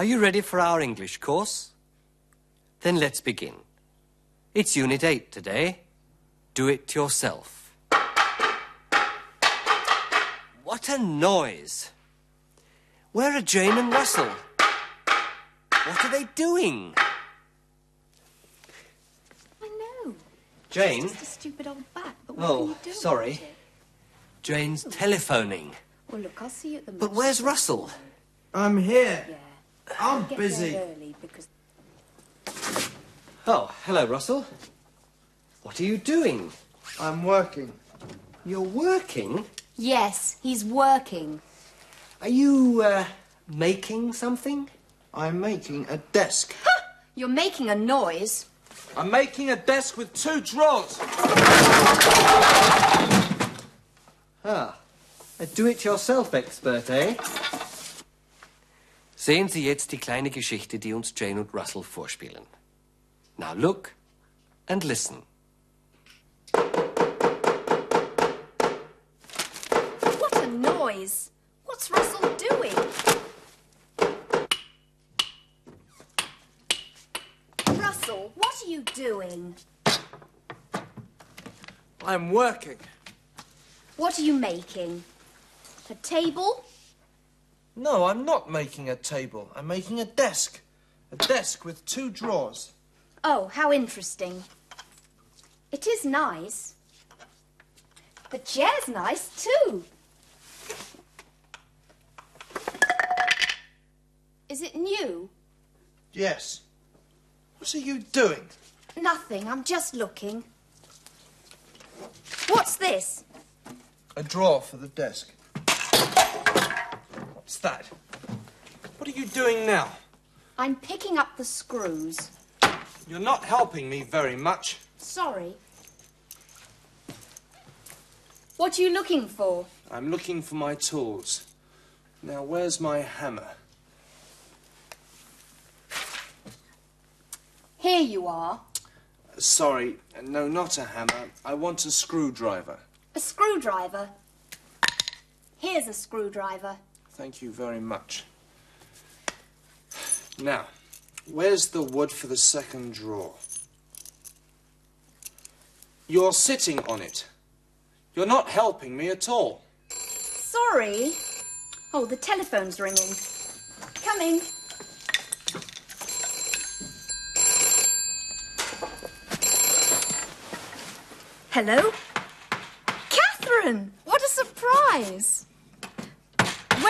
Hello. Are you ready for our English course? Then let's begin. It's Unit 8 today. Do it yourself. What a noise! Where are Jane and Russell? What are they doing? I know. Jane? It's just a stupid old bat. But what Oh, can you do sorry. Jane's telephoning. Well, look, I'll see you at the. But where's Russell? I'm here. Yeah. I'm Get busy. early because Oh, hello, Russell. What are you doing? I'm working. You're working? yes, he's working. Are you, uh, making something? I'm making a desk. You're making a noise. I'm making a desk with two drawers. Ah, a do-it-yourself-Expert, eh? Sehen Sie jetzt die kleine Geschichte, die uns Jane und Russell vorspielen. Now look and listen. What a noise! What's Russell doing? Russell, what are you doing? I'm working. What are you making? A table? No, I'm not making a table. I'm making a desk. A desk with two drawers. Oh, how interesting. It is nice. The chair's nice too. Is it new? Yes. What are you doing? Nothing, I'm just looking. What's this? A drawer for the desk. That? What are you doing now? I'm picking up the screws. You're not helping me very much. Sorry. What are you looking for? I'm looking for my tools. Now, where's my hammer? Here you are. Sorry, no, not a hammer. I want a screwdriver. A screwdriver. Here's a screwdriver. Thank you very much. Now, where's the wood for the second drawer? You're sitting on it. You're not helping me at all. Sorry. Oh, the telephone's ringing. Coming. Hello? Catherine! What a surprise!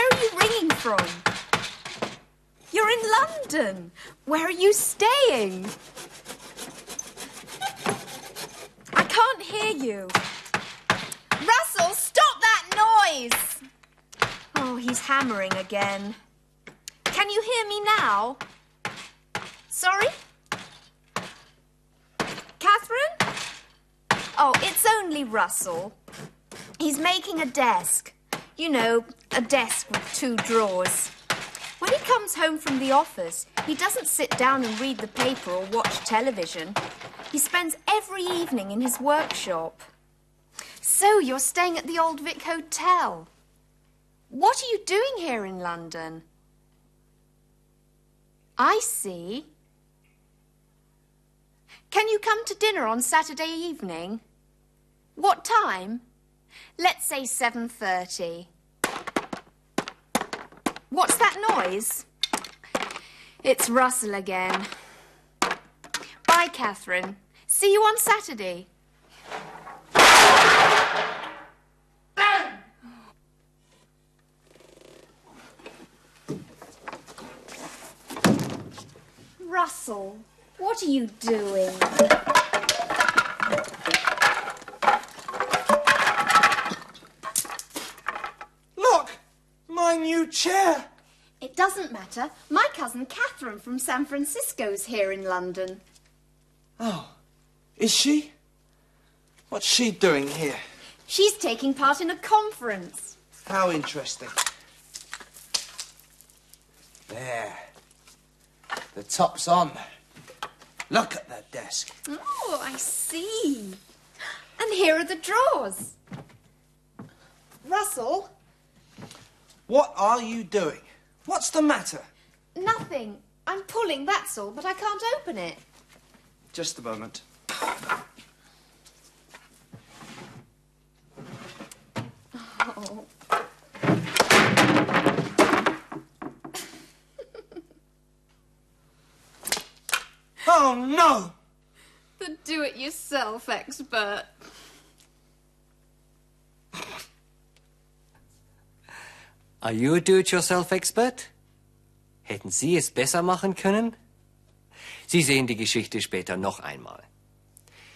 Where are you ringing from? You're in London. Where are you staying? I can't hear you. Russell, stop that noise! Oh, he's hammering again. Can you hear me now? Sorry? Catherine? Oh, it's only Russell. He's making a desk. You know, a desk with two drawers. When he comes home from the office, he doesn't sit down and read the paper or watch television. He spends every evening in his workshop. So, you're staying at the Old Vic Hotel. What are you doing here in London? I see. Can you come to dinner on Saturday evening? What time? Let's say 7:30. What's that noise? It's Russell again. Bye, Catherine. See you on Saturday. Russell, what are you doing? Look! My new chair! It doesn't matter. My cousin Catherine from San Francisco's here in London. Oh, is she? What's she doing here? She's taking part in a conference. How interesting. There. The top's on. Look at that desk. Oh, I see. And here are the drawers. Russell, What are you doing? What's the matter? Nothing. I'm pulling, that's all, but I can't open it. Just a moment. Oh. Oh, no! The do-it-yourself expert. Are you a do-it-yourself expert? Hätten Sie es besser machen können? Sie sehen die Geschichte später noch einmal.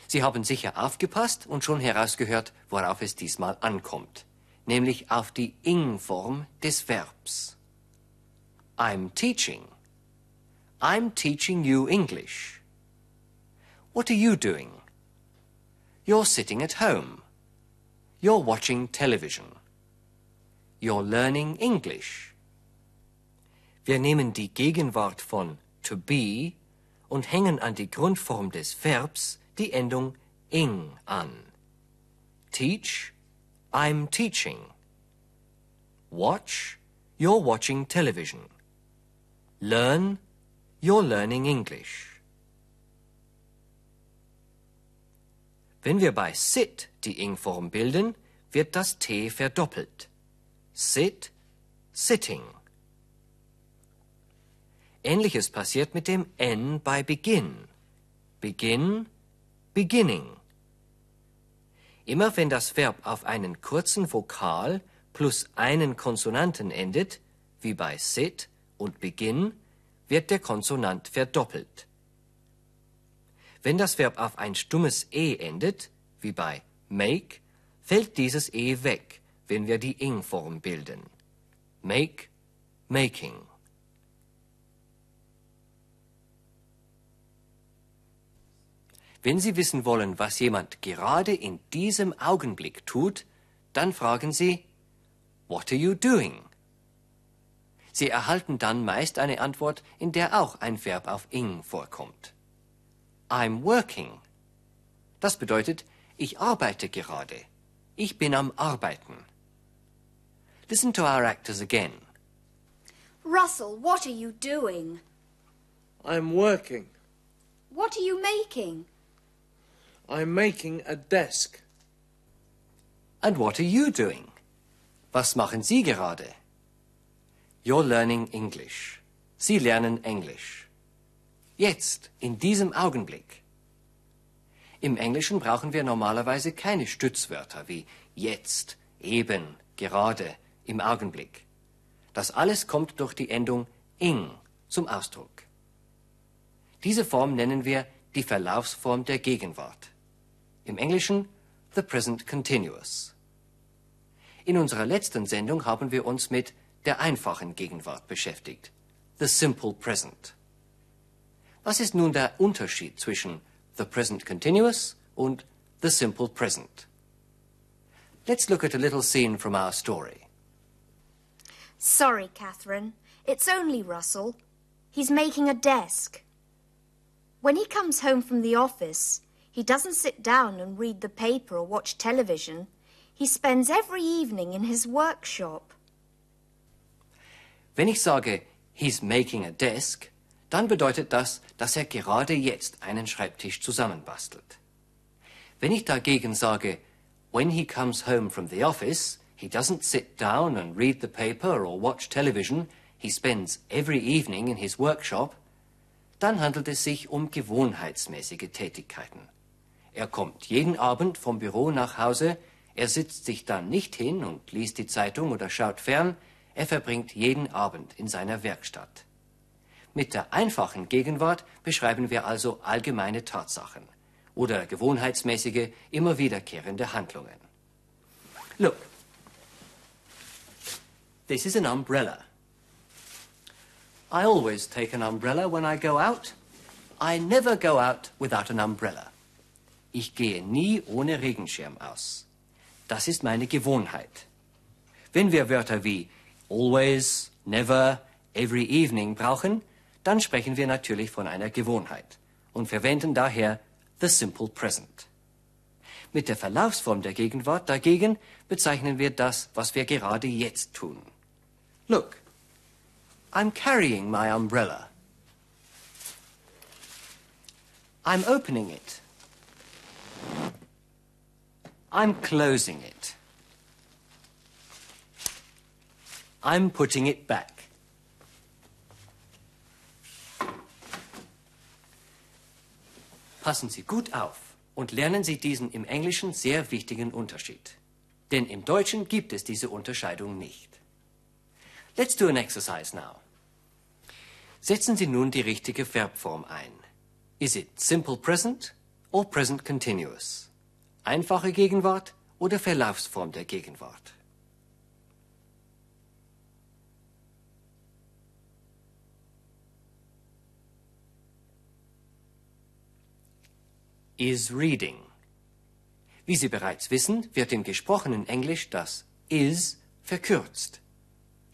Sie haben sicher aufgepasst und schon herausgehört, worauf es diesmal ankommt, nämlich auf die Ing-Form des Verbs. I'm teaching. I'm teaching you English. What are you doing? You're sitting at home. You're watching television. You're learning English. Wir nehmen die Gegenwart von to be und hängen an die Grundform des Verbs die Endung ing an. Teach, I'm teaching. Watch, you're watching television. Learn, you're learning English. Wenn wir bei sit die ing-Form bilden, wird das T verdoppelt. Sit, sitting. Ähnliches passiert mit dem N bei Begin. Begin, beginning. Immer wenn das Verb auf einen kurzen Vokal plus einen Konsonanten endet, wie bei sit und begin, wird der Konsonant verdoppelt. Wenn das Verb auf ein stummes E endet, wie bei make, fällt dieses E weg, wenn wir die ing-Form bilden. Make, making. Wenn Sie wissen wollen, was jemand gerade in diesem Augenblick tut, dann fragen Sie, What are you doing? Sie erhalten dann meist eine Antwort, in der auch ein Verb auf ing vorkommt. I'm working. Das bedeutet, ich arbeite gerade. Ich bin am Arbeiten. Listen to our actors again. Russell, what are you doing? I'm working. What are you making? I'm making a desk. And what are you doing? Was machen Sie gerade? You're learning English. Sie lernen Englisch. Jetzt, in diesem Augenblick. Im Englischen brauchen wir normalerweise keine Stützwörter wie jetzt, eben, gerade, im Augenblick. Das alles kommt durch die Endung ing zum Ausdruck. Diese Form nennen wir die Verlaufsform der Gegenwart. Im Englischen the present continuous. In unserer letzten Sendung haben wir uns mit der einfachen Gegenwart beschäftigt, the simple present. Was ist nun der Unterschied zwischen the present continuous und the simple present? Let's look at a little scene from our story. Sorry, Catherine. It's only Russell. He's making a desk. When he comes home from the office, he doesn't sit down and read the paper or watch television. He spends every evening in his workshop. Wenn ich sage, he's making a desk, dann bedeutet das, dass er gerade jetzt einen Schreibtisch zusammenbastelt. Wenn ich dagegen sage, when he comes home from the office, he doesn't sit down and read the paper or watch television, he spends every evening in his workshop, dann handelt es sich um gewohnheitsmäßige Tätigkeiten. Er kommt jeden Abend vom Büro nach Hause, er sitzt sich dann nicht hin und liest die Zeitung oder schaut fern, er verbringt jeden Abend in seiner Werkstatt. Mit der einfachen Gegenwart beschreiben wir also allgemeine Tatsachen oder gewohnheitsmäßige, immer wiederkehrende Handlungen. Look, this is an umbrella. I always take an umbrella when I go out. I never go out without an umbrella. Ich gehe nie ohne Regenschirm aus. Das ist meine Gewohnheit. Wenn wir Wörter wie always, never, every evening brauchen, dann sprechen wir natürlich von einer Gewohnheit und verwenden daher the simple present. Mit der Verlaufsform der Gegenwart dagegen bezeichnen wir das, was wir gerade jetzt tun. Look, I'm carrying my umbrella. I'm opening it. I'm closing it. I'm putting it back. Passen Sie gut auf und lernen Sie diesen im Englischen sehr wichtigen Unterschied. Denn im Deutschen gibt es diese Unterscheidung nicht. Let's do an exercise now. Setzen Sie nun die richtige Verbform ein. Is it simple present or present continuous? Einfache Gegenwart oder Verlaufsform der Gegenwart? Is reading. Wie Sie bereits wissen, wird im gesprochenen Englisch das is verkürzt.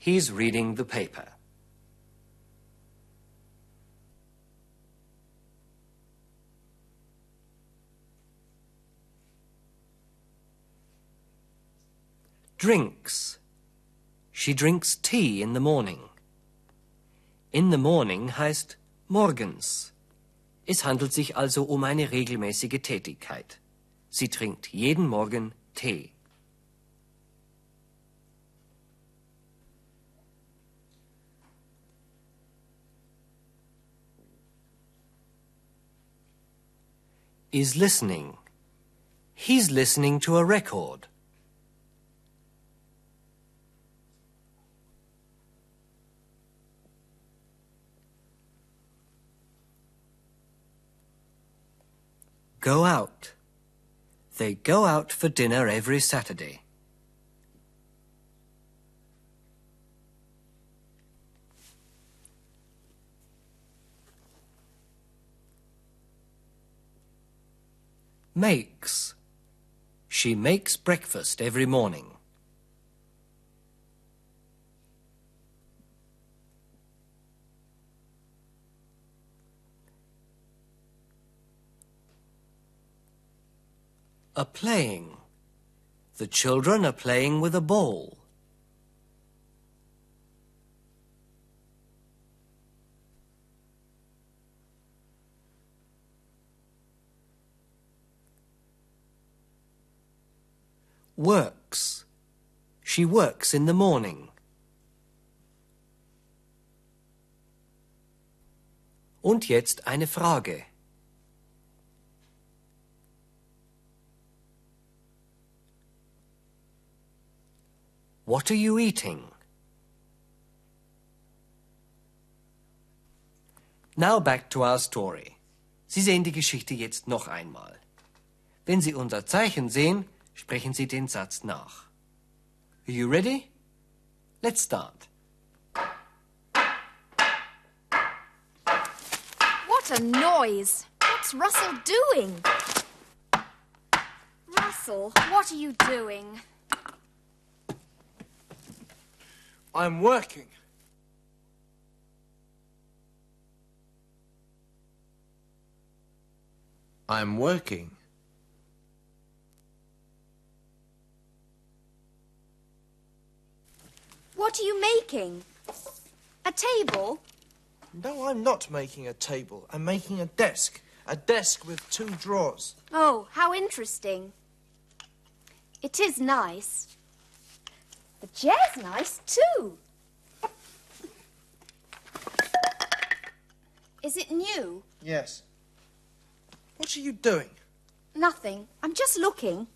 He's reading the paper. Drinks. She drinks tea in the morning. In the morning heißt morgens. Es handelt sich also um eine regelmäßige Tätigkeit. Sie trinkt jeden Morgen Tee. Is listening. He's listening to a record. Go out. They go out for dinner every Saturday. Makes. She makes breakfast every morning. A playing. The children are playing with a ball. Works. She works in the morning. Und jetzt eine Frage. What are you eating? Now back to our story. Sie sehen die Geschichte jetzt noch einmal. Wenn Sie unser Zeichen sehen, sprechen Sie den Satz nach. Are you ready? Let's start. What a noise! What's Russell doing? Russell, what are you doing? I'm working. I'm working. What are you making? A table? No, I'm not making a table. I'm making a desk. A desk with two drawers. Oh, how interesting. It is nice. The chair's nice too. Is it new? Yes. What are you doing? Nothing. I'm just looking.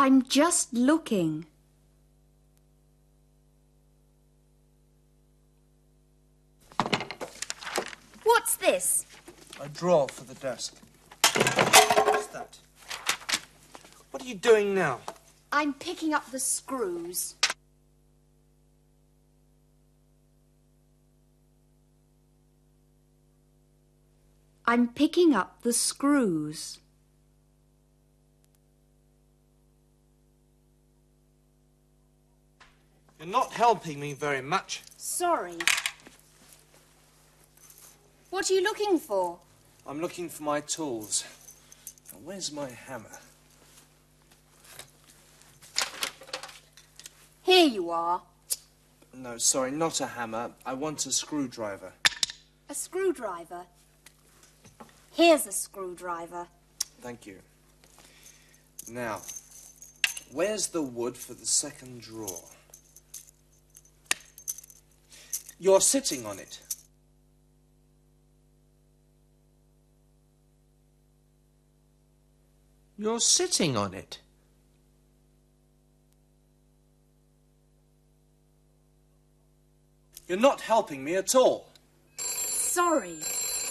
I'm just looking. What's this? A drawer for the desk. What's that? What are you doing now? I'm picking up the screws. I'm picking up the screws. You're not helping me very much. Sorry. What are you looking for? I'm looking for my tools. Now, where's my hammer? Here you are. No, sorry, not a hammer. I want a screwdriver. A screwdriver. Here's a screwdriver. Thank you. Now, where's the wood for the second drawer? You're sitting on it. You're sitting on it. You're not helping me at all. Sorry.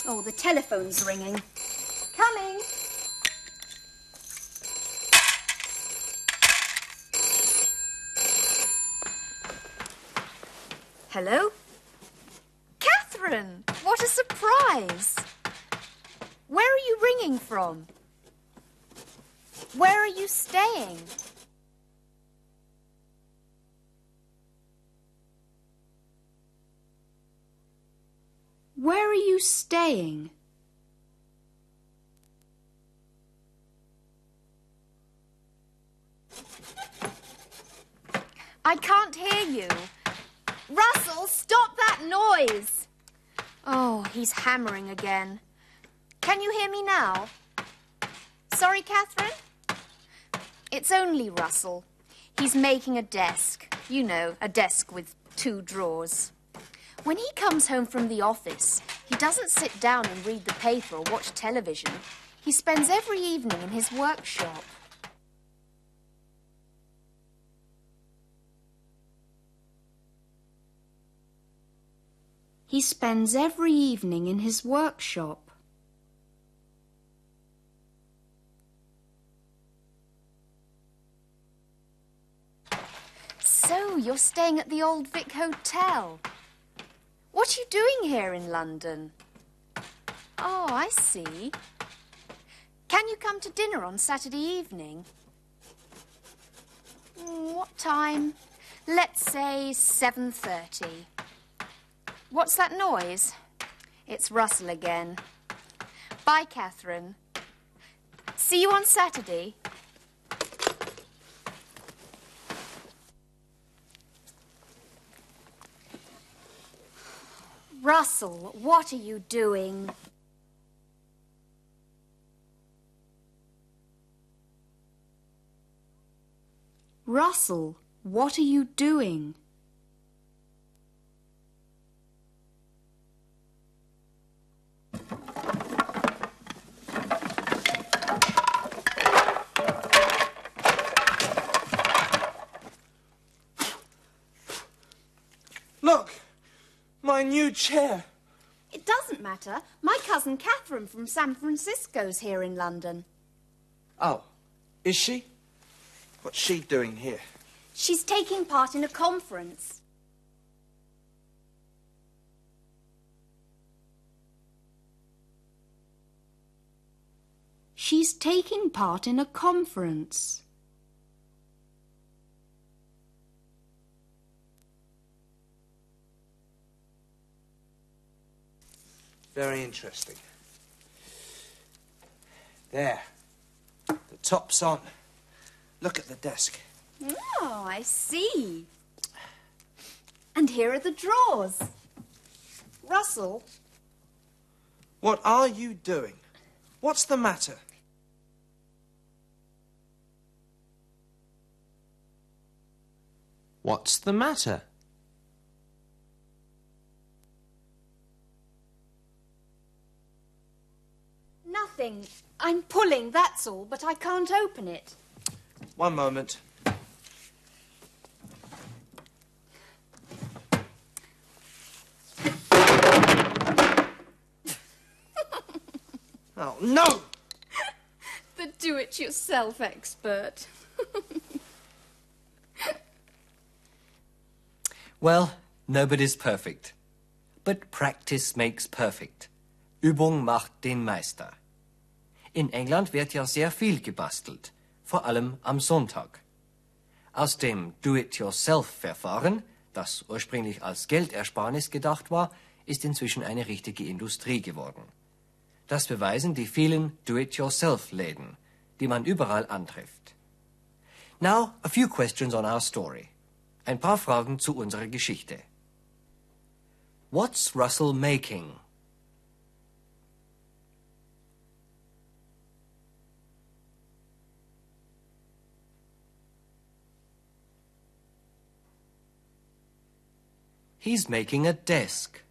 Oh, the telephone's ringing. Coming. Hello? What a surprise! Where are you ringing from? Where are you staying? Where are you staying? I can't hear you. Russell, stop that noise! Oh, he's hammering again. Can you hear me now? Sorry, Catherine? It's only Russell. He's making a desk. You know, a desk with two drawers. When he comes home from the office, he doesn't sit down and read the paper or watch television. He spends every evening in his workshop. He spends every evening in his workshop. So, you're staying at the Old Vic Hotel. What are you doing here in London? Oh, I see. Can you come to dinner on Saturday evening? What time? Let's say 7:30. What's that noise? It's Russell again. Bye, Catherine. See you on Saturday. Russell, what are you doing? Russell, what are you doing? Look! My new chair. It doesn't matter. My cousin Catherine from San Francisco's here in London. Oh, is she? What's she doing here? She's taking part in a conference. She's taking part in a conference. Very interesting. There. The top's on. Look at the desk. Oh, I see. And here are the drawers. Russell, What are you doing? What's the matter? What's the matter? Nothing. I'm pulling, that's all, but I can't open it. One moment. oh, no! The do it yourself expert. Well, nobody's perfect. But practice makes perfect. Übung macht den Meister. In England wird ja sehr viel gebastelt, vor allem am Sonntag. Aus dem Do-it-yourself-Verfahren, das ursprünglich als Geldersparnis gedacht war, ist inzwischen eine richtige Industrie geworden. Das beweisen die vielen Do-it-yourself-Läden, die man überall antrifft. Now, a few questions on our story. Ein paar Fragen zu unserer Geschichte. What's Russell making? He's making a desk.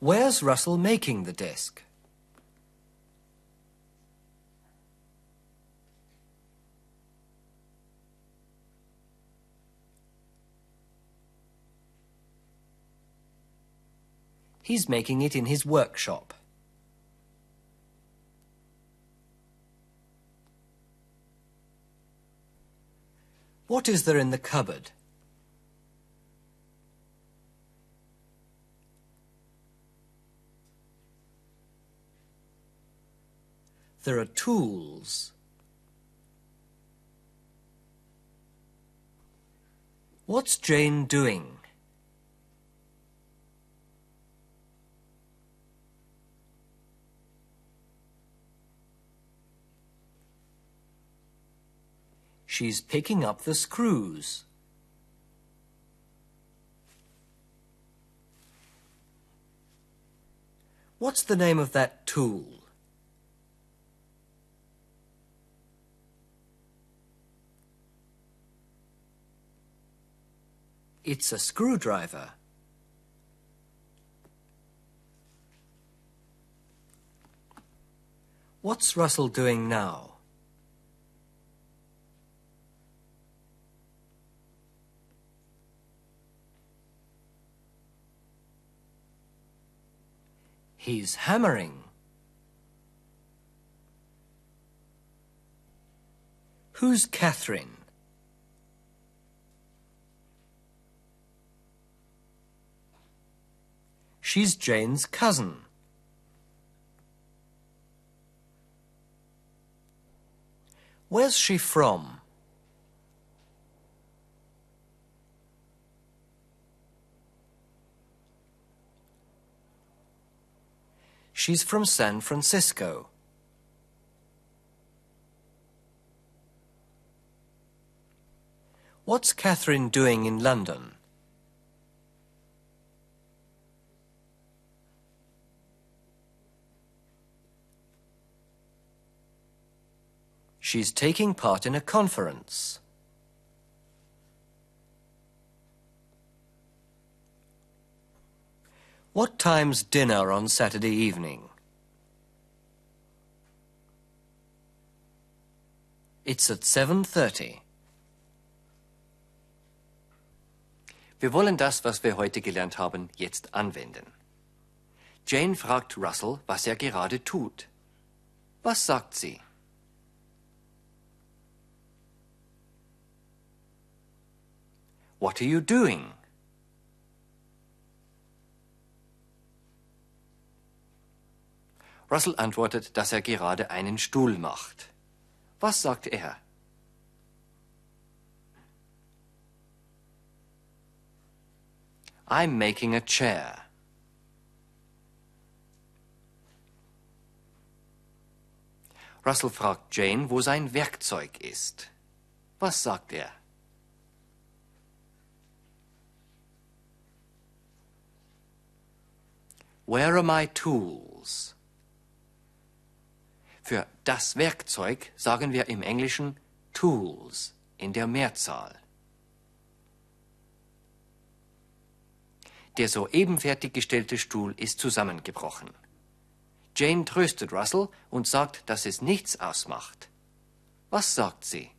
Where's Russell making the desk? He's making it in his workshop. What is there in the cupboard? There are tools. What's Jane doing? She's picking up the screws. What's the name of that tool? It's a screwdriver. What's Russell doing now? He's hammering. Who's Catherine? She's Jane's cousin. Where's she from? She's from San Francisco. What's Catherine doing in London? She's taking part in a conference. What time's dinner on Saturday evening? It's at 7.30. Wir wollen das, was wir heute gelernt haben, jetzt anwenden. Jane fragt Russell, was er gerade tut. Was sagt sie? What are you doing? Russell antwortet, dass er gerade einen Stuhl macht. Was sagt er? I'm making a chair. Russell fragt Jane, wo sein Werkzeug ist. Was sagt er? Where are my tools? Für das Werkzeug sagen wir im Englischen Tools in der Mehrzahl. Der soeben fertiggestellte Stuhl ist zusammengebrochen. Jane tröstet Russell und sagt, dass es nichts ausmacht. Was sagt sie?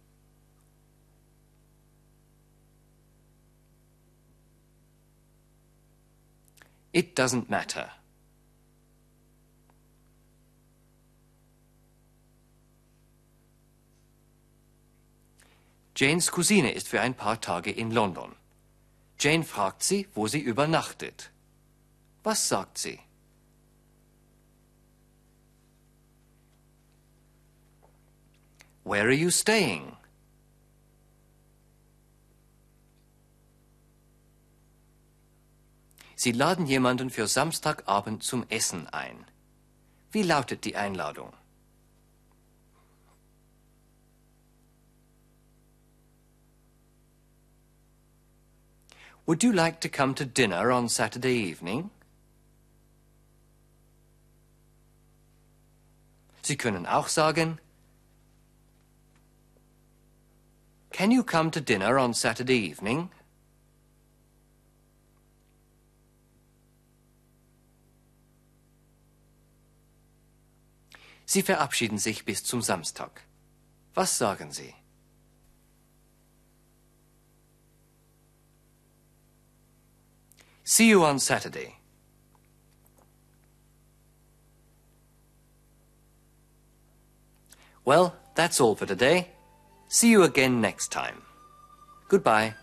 It doesn't matter. Janes Cousine ist für ein paar Tage in London. Jane fragt sie, wo sie übernachtet. Was sagt sie? Where are you staying? Sie laden jemanden für Samstagabend zum Essen ein. Wie lautet die Einladung? Would you like to come to dinner on Saturday evening? Sie können auch sagen, Can you come to dinner on Saturday evening? Sie verabschieden sich bis zum Samstag. Was sagen Sie? See you on Saturday. Well, that's all for today. See you again next time. Goodbye.